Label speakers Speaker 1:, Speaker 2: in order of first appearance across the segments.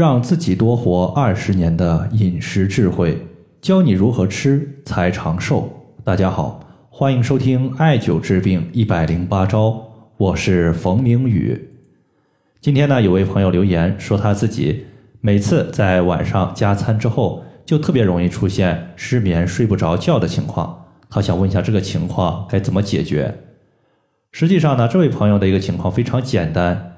Speaker 1: 让自己多活二十年的饮食智慧，教你如何吃才长寿。大家好，欢迎收听艾灸治病一百零八招，我是冯明宇。今天呢，有位朋友留言说他自己每次在晚上加餐之后，就特别容易出现失眠、睡不着觉的情况。他想问一下这个情况该怎么解决？实际上呢，这位朋友的一个情况非常简单。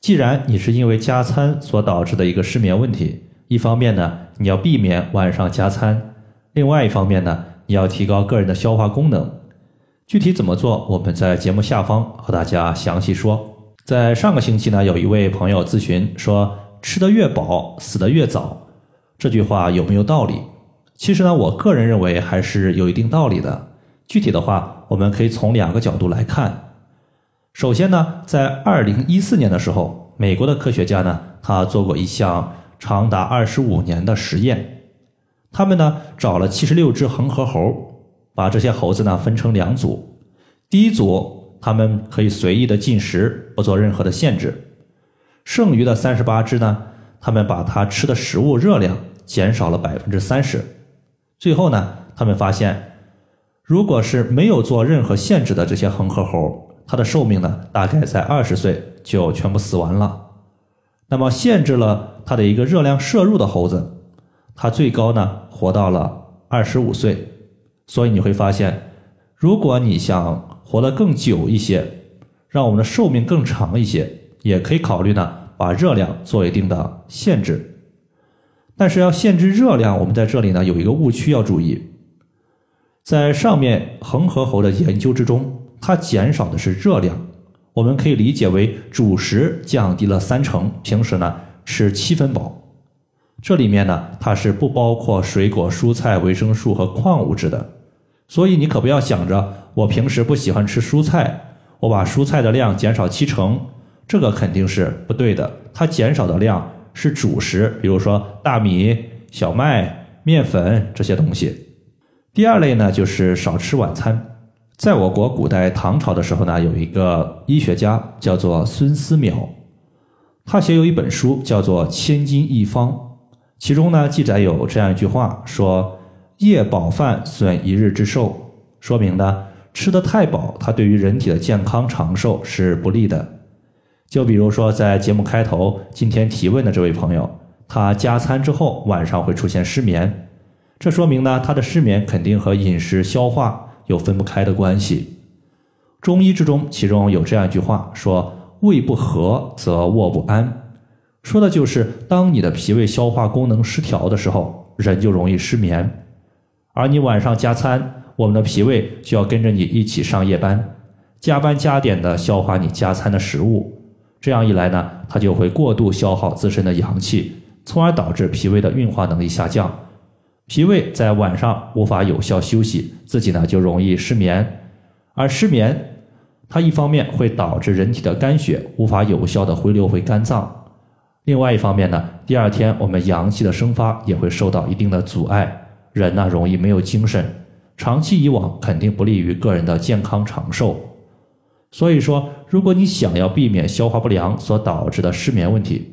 Speaker 1: 既然你是因为加餐所导致的一个失眠问题，一方面呢，你要避免晚上加餐；另外一方面呢，你要提高个人的消化功能。具体怎么做，我们在节目下方和大家详细说。在上个星期呢，有一位朋友咨询说：“吃得越饱，死得越早。”这句话有没有道理？其实呢，我个人认为还是有一定道理的。具体的话，我们可以从两个角度来看。首先呢，在二零一四年的时候，美国的科学家呢，他做过一项长达二十五年的实验。他们呢找了七十六只恒河猴，把这些猴子呢分成两组。第一组，他们可以随意的进食，不做任何的限制；剩余的三十八只呢，他们把它吃的食物热量减少了百分之三十。最后呢，他们发现，如果是没有做任何限制的这些恒河猴，它的寿命呢，大概在二十岁就全部死完了。那么限制了它的一个热量摄入的猴子，它最高呢活到了二十五岁。所以你会发现，如果你想活得更久一些，让我们的寿命更长一些，也可以考虑呢把热量做一定的限制。但是要限制热量，我们在这里呢有一个误区要注意，在上面恒河猴的研究之中。它减少的是热量，我们可以理解为主食降低了三成，平时呢吃七分饱。这里面呢它是不包括水果、蔬菜、维生素和矿物质的，所以你可不要想着我平时不喜欢吃蔬菜，我把蔬菜的量减少七成，这个肯定是不对的。它减少的量是主食，比如说大米、小麦、面粉这些东西。第二类呢就是少吃晚餐。在我国古代唐朝的时候呢，有一个医学家叫做孙思邈，他写有一本书叫做《千金一方》，其中呢记载有这样一句话，说夜饱饭损一日之寿，说明呢吃得太饱，它对于人体的健康长寿是不利的。就比如说在节目开头今天提问的这位朋友，他加餐之后晚上会出现失眠，这说明呢他的失眠肯定和饮食消化。有分不开的关系。中医之中，其中有这样一句话说：“胃不和则卧不安”，说的就是当你的脾胃消化功能失调的时候，人就容易失眠。而你晚上加餐，我们的脾胃就要跟着你一起上夜班，加班加点的消化你加餐的食物。这样一来呢，它就会过度消耗自身的阳气，从而导致脾胃的运化能力下降。脾胃在晚上无法有效休息，自己呢就容易失眠，而失眠，它一方面会导致人体的肝血无法有效的回流回肝脏，另外一方面呢，第二天我们阳气的生发也会受到一定的阻碍，人呢容易没有精神，长期以往肯定不利于个人的健康长寿。所以说，如果你想要避免消化不良所导致的失眠问题，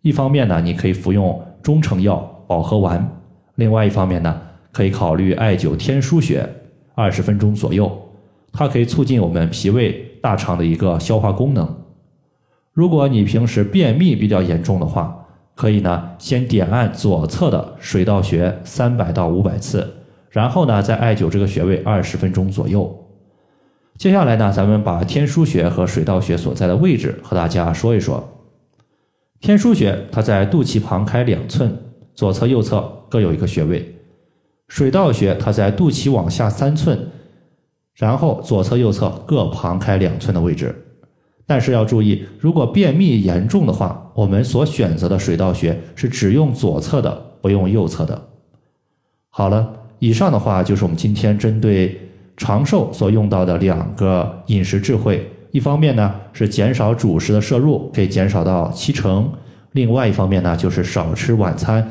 Speaker 1: 一方面呢，你可以服用中成药保和丸。另外一方面呢，可以考虑艾灸天枢穴，二十分钟左右，它可以促进我们脾胃大肠的一个消化功能。如果你平时便秘比较严重的话，可以呢先点按左侧的水道穴三百到五百次，然后呢再艾灸这个穴位二十分钟左右。接下来呢，咱们把天枢穴和水道穴所在的位置和大家说一说。天枢穴它在肚脐旁开两寸，左侧右侧。各有一个穴位，水道穴它在肚脐往下三寸，然后左侧右侧各旁开两寸的位置。但是要注意，如果便秘严重的话，我们所选择的水道穴是只用左侧的，不用右侧的。好了，以上的话就是我们今天针对长寿所用到的两个饮食智慧。一方面呢是减少主食的摄入，可以减少到七成。另外一方面呢，就是少吃晚餐，